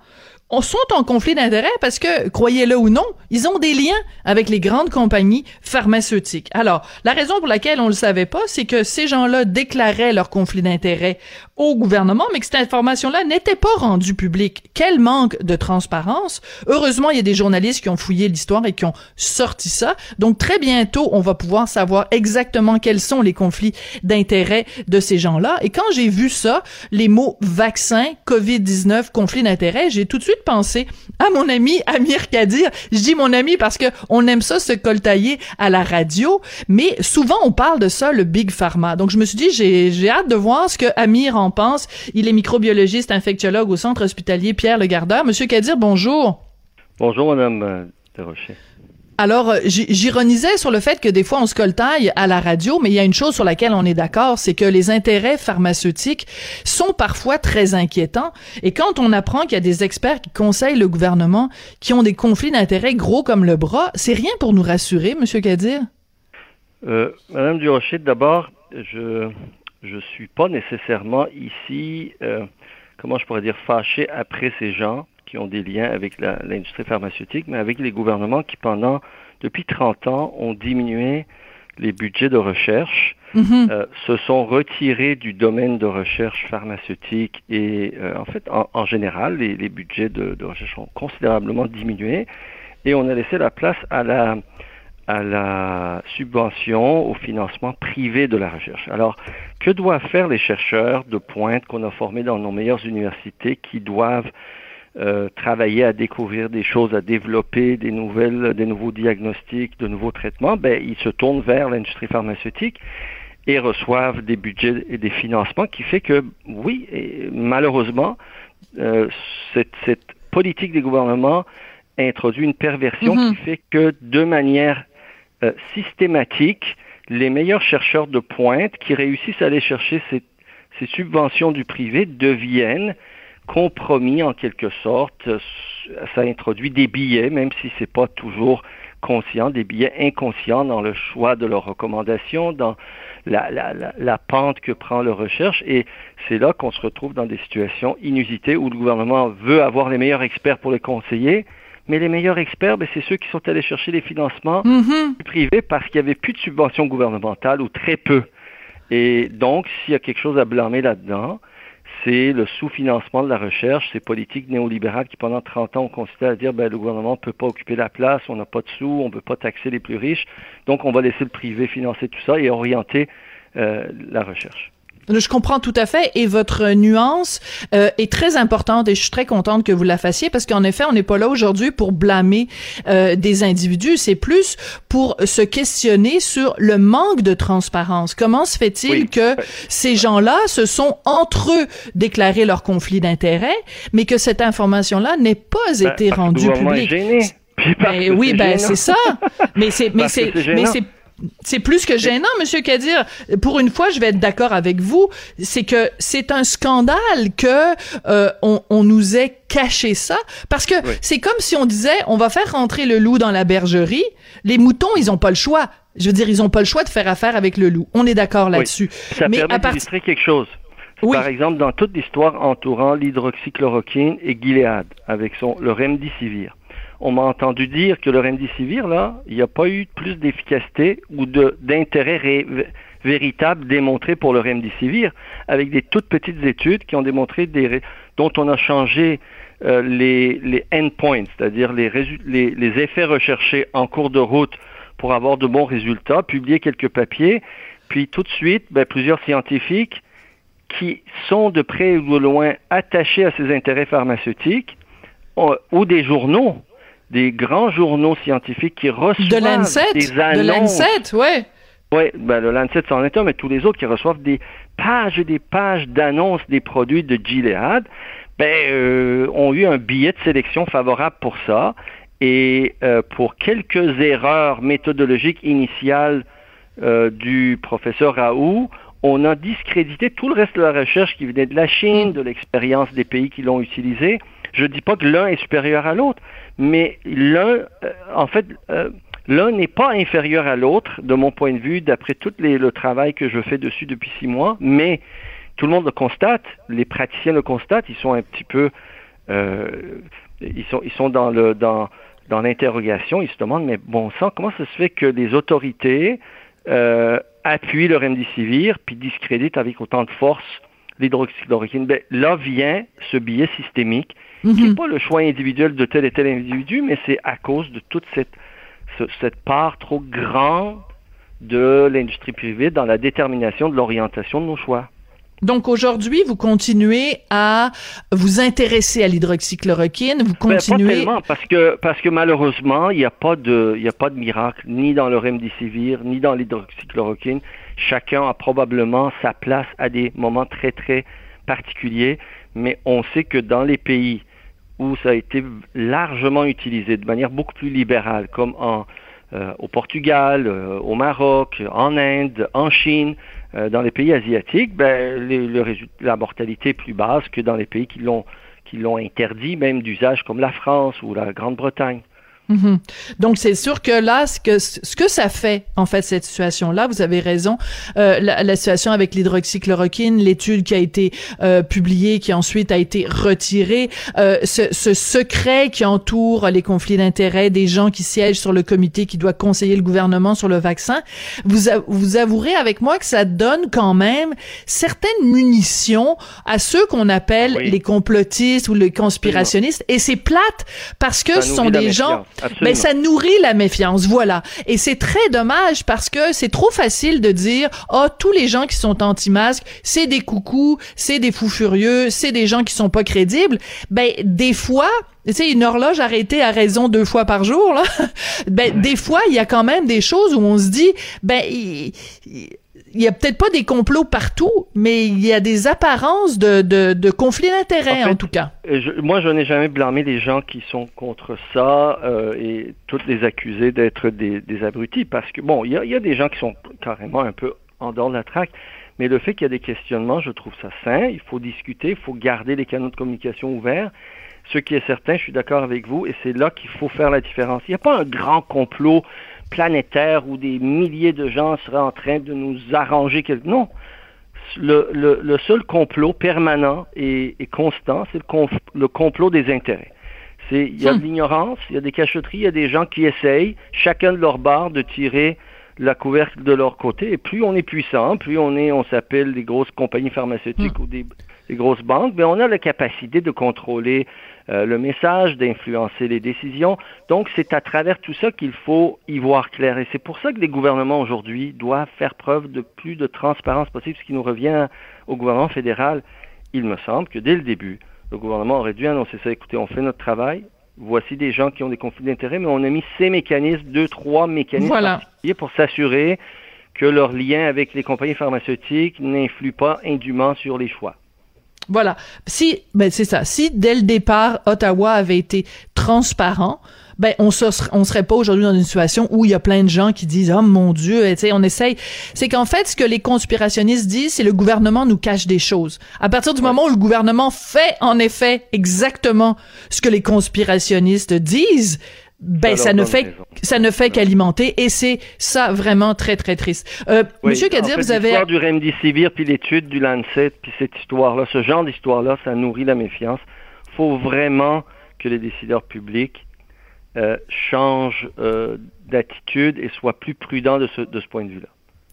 sont en conflit d'intérêts parce que, croyez-le ou non, ils ont des liens avec les grandes compagnies pharmaceutiques. Alors, la raison pour laquelle on le savait pas, c'est que ces gens-là déclaraient leur conflit d'intérêts au gouvernement, mais que cette information-là n'était pas rendue publique. Quel manque de transparence. Heureusement, il y a des journalistes qui ont fouillé l'histoire et qui ont sorti ça. Donc, très bientôt, on va pouvoir savoir exactement quels sont les conflits d'intérêts de ces gens-là. Et quand j'ai vu ça, les mots vaccin, COVID-19, conflit d'intérêts, j'ai tout de suite penser à mon ami Amir Kadir. Je dis mon ami parce que on aime ça se coltailler à la radio, mais souvent on parle de ça le big pharma. Donc je me suis dit j'ai hâte de voir ce que Amir en pense. Il est microbiologiste infectiologue au centre hospitalier Pierre Le Gardeur. Monsieur Kadir, bonjour. Bonjour madame Desrochers. Alors, j'ironisais sur le fait que des fois, on se coltaille à la radio, mais il y a une chose sur laquelle on est d'accord, c'est que les intérêts pharmaceutiques sont parfois très inquiétants. Et quand on apprend qu'il y a des experts qui conseillent le gouvernement qui ont des conflits d'intérêts gros comme le bras, c'est rien pour nous rassurer, Monsieur Kadir? Euh, Madame Durocher, d'abord, je je suis pas nécessairement ici, euh, comment je pourrais dire, fâché après ces gens qui ont des liens avec l'industrie pharmaceutique, mais avec les gouvernements qui, pendant, depuis 30 ans, ont diminué les budgets de recherche, mm -hmm. euh, se sont retirés du domaine de recherche pharmaceutique et, euh, en fait, en, en général, les, les budgets de, de, recherche ont considérablement diminué et on a laissé la place à la, à la subvention, au financement privé de la recherche. Alors, que doivent faire les chercheurs de pointe qu'on a formés dans nos meilleures universités qui doivent euh, travailler à découvrir des choses, à développer des nouvelles, des nouveaux diagnostics, de nouveaux traitements, ben, ils se tournent vers l'industrie pharmaceutique et reçoivent des budgets et des financements qui fait que, oui, et malheureusement, euh, cette, cette, politique des gouvernements introduit une perversion mm -hmm. qui fait que, de manière euh, systématique, les meilleurs chercheurs de pointe qui réussissent à aller chercher ces, subventions du privé deviennent compromis en quelque sorte. Ça introduit des billets, même si c'est pas toujours conscient, des billets inconscients dans le choix de leurs recommandations, dans la pente que prend leur recherche. Et c'est là qu'on se retrouve dans des situations inusitées où le gouvernement veut avoir les meilleurs experts pour les conseiller. Mais les meilleurs experts, ben, c'est ceux qui sont allés chercher les financements mm -hmm. privés parce qu'il n'y avait plus de subventions gouvernementales ou très peu. Et donc, s'il y a quelque chose à blâmer là-dedans, c'est le sous-financement de la recherche, ces politiques néolibérales qui, pendant 30 ans, ont consisté à dire ben, le gouvernement ne peut pas occuper la place, on n'a pas de sous, on ne peut pas taxer les plus riches, donc on va laisser le privé financer tout ça et orienter euh, la recherche. Je comprends tout à fait et votre nuance euh, est très importante et je suis très contente que vous la fassiez parce qu'en effet, on n'est pas là aujourd'hui pour blâmer euh, des individus, c'est plus pour se questionner sur le manque de transparence. Comment se fait-il oui. que ces gens-là se sont entre eux déclaré leur conflit d'intérêts, mais que cette information-là n'ait pas ben, été rendue publique? Ben oui, ben c'est ça. Mais c'est, mais c'est, mais c'est c'est plus que gênant, Monsieur Kadir. Pour une fois, je vais être d'accord avec vous. C'est que c'est un scandale que euh, on, on, nous ait caché ça, parce que c'est comme si on disait on va faire rentrer le loup dans la bergerie. Les moutons, ils ont pas le choix. Je veux dire, ils ont pas le choix de faire affaire avec le loup. On est d'accord là-dessus. Ça Mais permet d'illustrer quelque chose. Par exemple, dans toute l'histoire entourant l'hydroxychloroquine et Gilead, avec son, le remdesivir, on m'a entendu dire que le remdesivir, là, il n'y a pas eu plus d'efficacité ou d'intérêt véritable démontré pour le remdesivir, avec des toutes petites études qui ont démontré des, dont on a changé euh, les, endpoints, c'est-à-dire les, effets recherchés en cours de route pour avoir de bons résultats, publié quelques papiers, puis tout de suite, ben, plusieurs scientifiques qui sont de près ou de loin attachés à ces intérêts pharmaceutiques, ou des journaux des grands journaux scientifiques qui reçoivent de des annonces. De Lancet, ouais. Oui, ben le Lancet c'en est un, mais tous les autres qui reçoivent des pages et des pages d'annonces des produits de Gilead, ben, euh, ont eu un billet de sélection favorable pour ça. Et euh, pour quelques erreurs méthodologiques initiales euh, du professeur Raoult, on a discrédité tout le reste de la recherche qui venait de la Chine, de l'expérience des pays qui l'ont utilisé. Je ne dis pas que l'un est supérieur à l'autre, mais l'un, euh, en fait, euh, l'un n'est pas inférieur à l'autre, de mon point de vue, d'après tout le travail que je fais dessus depuis six mois, mais tout le monde le constate, les praticiens le constatent, ils sont un petit peu, euh, ils sont, ils sont dans le, dans, dans l'interrogation, ils se demandent, mais bon sang, comment ça se fait que les autorités appuient le remdesivir puis discréditent avec autant de force l'hydroxychloroquine? Ben, là vient ce biais systémique ce n'est pas le choix individuel de tel et tel individu, mais c'est à cause de toute cette, cette part trop grande de l'industrie privée dans la détermination de l'orientation de nos choix. Donc aujourd'hui, vous continuez à vous intéresser à l'hydroxychloroquine, vous ben, continuez. pas tellement, parce que parce que malheureusement, il n'y a pas de il a pas de miracle ni dans le remdesivir ni dans l'hydroxychloroquine. Chacun a probablement sa place à des moments très très particuliers, mais on sait que dans les pays où ça a été largement utilisé de manière beaucoup plus libérale, comme en, euh, au Portugal, euh, au Maroc, en Inde, en Chine, euh, dans les pays asiatiques, ben, la mortalité est plus basse que dans les pays qui l'ont interdit, même d'usage comme la France ou la Grande-Bretagne. Mhm. Donc c'est sûr que là, ce que ce que ça fait en fait cette situation-là, vous avez raison, euh, la, la, situation avec l'hydroxychloroquine, l'étude qui a été euh, publiée, qui ensuite a été retirée, euh, ce, ce, secret qui entoure les conflits d'intérêts des gens qui siègent sur le comité qui doit conseiller le gouvernement sur le vaccin, vous vous avouerez avec moi que ça donne quand même certaines munitions à ceux qu'on appelle les complotistes ou les conspirationnistes, et c'est plate parce que ce sont des gens mais ça nourrit la méfiance, voilà. Et c'est très dommage parce que c'est trop facile de dire oh tous les gens qui sont anti-masques, c'est des coucous, c'est des fous furieux, c'est des gens qui sont pas crédibles. Ben des fois, tu sais, une horloge arrêtée à raison deux fois par jour, là. ben, des fois, il y a quand même des choses où on se dit, ben, il y a peut-être pas des complots partout, mais il y a des apparences de, de, de conflits d'intérêts, en, tout cas. moi, je n'ai jamais blâmé les gens qui sont contre ça euh, et toutes les accuser d'être des, des, abrutis, parce que, bon, il y a, y a, des gens qui sont carrément un peu en dehors de la traque, mais le fait qu'il y a des questionnements, je trouve ça sain. Il faut discuter, il faut garder les canaux de communication ouverts. Ce qui est certain, je suis d'accord avec vous, et c'est là qu'il faut faire la différence. Il n'y a pas un grand complot planétaire où des milliers de gens seraient en train de nous arranger quelque... Non. Le, le, le seul complot permanent et, et constant, c'est le, le, complot des intérêts. C'est, il y a de hmm. l'ignorance, il y a des cachotteries, il y a des gens qui essayent, chacun de leur barre, de tirer la couvercle de leur côté. Et plus on est puissant, plus on est, on s'appelle des grosses compagnies pharmaceutiques hmm. ou des, des, grosses banques, mais on a la capacité de contrôler euh, le message, d'influencer les décisions. Donc, c'est à travers tout ça qu'il faut y voir clair. Et c'est pour ça que les gouvernements aujourd'hui doivent faire preuve de plus de transparence possible, ce qui nous revient au gouvernement fédéral. Il me semble que dès le début, le gouvernement aurait dû annoncer ça. Écoutez, on fait notre travail. Voici des gens qui ont des conflits d'intérêts, mais on a mis ces mécanismes, deux, trois mécanismes voilà. pour s'assurer que leur lien avec les compagnies pharmaceutiques n'influe pas indûment sur les choix. Voilà. Si, ben c'est ça. Si dès le départ Ottawa avait été transparent, ben on se, on serait pas aujourd'hui dans une situation où il y a plein de gens qui disent oh mon Dieu, tu sais, on essaye. C'est qu'en fait, ce que les conspirationnistes disent, c'est le gouvernement nous cache des choses. À partir du moment où le gouvernement fait en effet exactement ce que les conspirationnistes disent, ben ça, ne fait ça ne fait qu'alimenter et c'est ça vraiment très très triste. Euh, Monsieur Kadir, en vous avez l'histoire du remdesivir puis l'étude du Lancet puis cette histoire là, ce genre d'histoire là, ça nourrit la méfiance. Faut vraiment que les décideurs publics euh, changent euh, d'attitude et soient plus prudents de ce, de ce point de vue-là.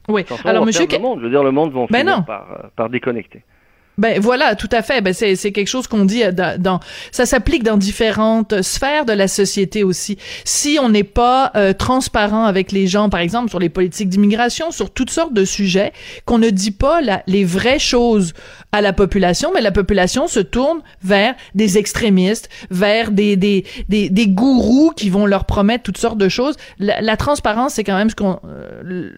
Oui. Alors, on monsieur, perdre le monde. Je veux dire, le monde va Ben finir par, euh, par déconnecter. Ben voilà, tout à fait. Ben c'est c'est quelque chose qu'on dit euh, dans, dans- ça s'applique dans différentes sphères de la société aussi. Si on n'est pas euh, transparent avec les gens, par exemple sur les politiques d'immigration, sur toutes sortes de sujets, qu'on ne dit pas la- les vraies choses à la population, mais la population se tourne vers des extrémistes, vers des des des, des gourous qui vont leur promettre toutes sortes de choses. La, la transparence, c'est quand même ce qu'on euh, le,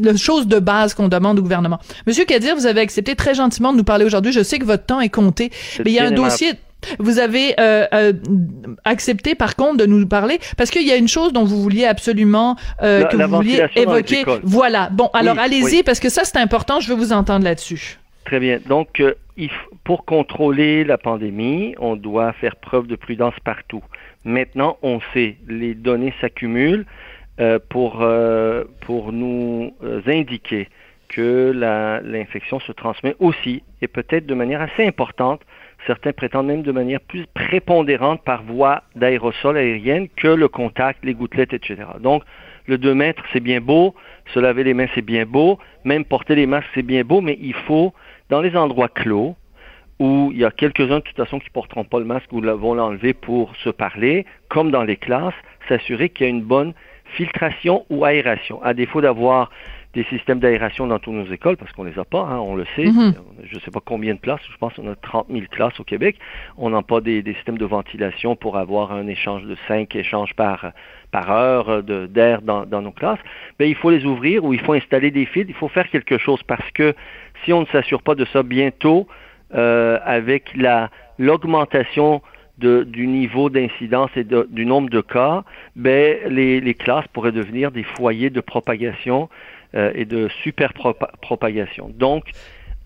le chose de base qu'on demande au gouvernement. Monsieur Kadir, vous avez accepté très gentiment de nous parler aujourd'hui. Je sais que votre temps est compté, mais il y a un dossier. Vous avez euh, euh, accepté par contre de nous parler parce qu'il y a une chose dont vous vouliez absolument euh, La- que la vous vouliez évoquer. Voilà. Bon, alors Oui, allez-y oui. parce que ça c'est important. Je veux vous entendre là-dessus. Très bien. Donc, il pour contrôler la pandémie, on doit faire preuve de prudence partout. Maintenant, on sait, les données s'accumulent pour, pour nous indiquer que l'infection se transmet aussi, et peut-être de manière assez importante, certains prétendent même de manière plus prépondérante par voie d'aérosol aérienne que le contact, les gouttelettes, etc. Donc, le 2 mètres, c'est bien beau, se laver les mains, c'est bien beau, même porter les masques, c'est bien beau, mais il faut, dans les endroits clos, où il y a quelques-uns de toute façon qui ne porteront pas le masque ou vont l'enlever pour se parler, comme dans les classes, s'assurer qu'il y a une bonne filtration ou aération. À défaut d'avoir des systèmes d'aération dans toutes nos écoles, parce qu'on les a pas, hein, on le sait, Mhm. je ne sais pas combien de places, je pense qu'on a 30 000 classes au Québec, on n'a pas des, des systèmes de ventilation pour avoir un échange de 5 échanges par, par heure euh, d'air dans, dans nos classes, ben, il faut les ouvrir ou il faut installer des fils, il faut faire quelque chose parce que si on ne s'assure pas de ça bientôt, euh, avec la l'augmentation de- du niveau d'incidence et de- du nombre de cas, ben, les, les classes pourraient devenir des foyers de propagation euh, et de super propa- propagation. Donc,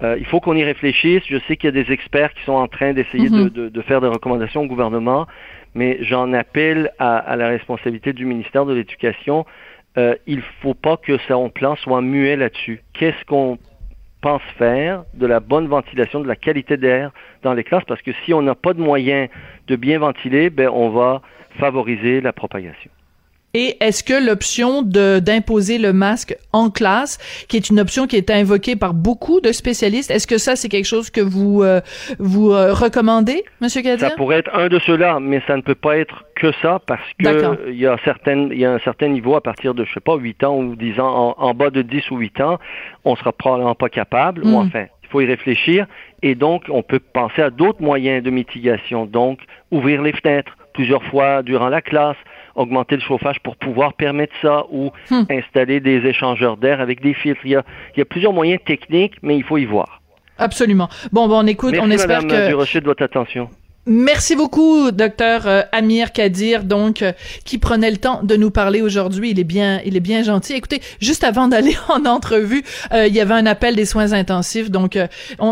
euh, il faut qu'on y réfléchisse. Je sais qu'il y a des experts qui sont en train d'essayer Mhm. de, de- de faire des recommandations au gouvernement, mais j'en appelle à, à la responsabilité du ministère de l'Éducation. Euh, il ne faut pas que son plan soit muet là-dessus. Qu'est-ce qu'on pense faire de la bonne ventilation, de la qualité d'air dans les classes, parce que si on n'a pas de moyens de bien ventiler, ben, on va favoriser la propagation. Et est-ce que l'option de d'imposer le masque en classe, qui est une option qui est invoquée par beaucoup de spécialistes, est-ce que ça c'est quelque chose que vous euh, vous euh, recommandez, Monsieur Kadir? Ça pourrait être un de ceux-là, mais ça ne peut pas être que ça parce que il y a certaines, il y a un certain niveau à partir de, je sais pas, 8 ans ou 10 ans, en, en bas de 10 ou 8 ans, on sera probablement pas capable, Mm. ou enfin, il faut y réfléchir, et donc on peut penser à d'autres moyens de mitigation, donc ouvrir les fenêtres plusieurs fois durant la classe, augmenter le chauffage pour pouvoir permettre ça, ou installer des échangeurs d'air avec des filtres. Il y, a, il y a plusieurs moyens techniques, mais il faut y voir. Absolument. Bon, bon, on écoute, Merci, on espère Madame que. Durocher, de votre attention. Merci beaucoup, docteur euh, Amir Kadir, donc euh, qui prenait le temps de nous parler aujourd'hui. Il est bien, il est bien gentil. Écoutez, juste avant d'aller en entrevue, euh, il y avait un appel des soins intensifs, donc euh,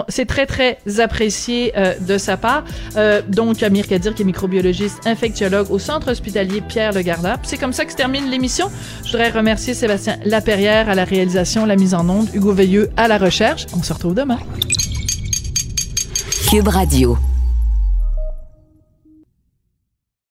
c'est très très apprécié euh, de sa part. Euh, donc Amir Kadir, qui est microbiologiste infectiologue au centre hospitalier Pierre Le. Puis C'est comme ça que se termine l'émission. Je voudrais remercier Sébastien Laperrière à la réalisation, la mise en onde, Hugo Veilleux à la recherche. On se retrouve demain. Cube Radio.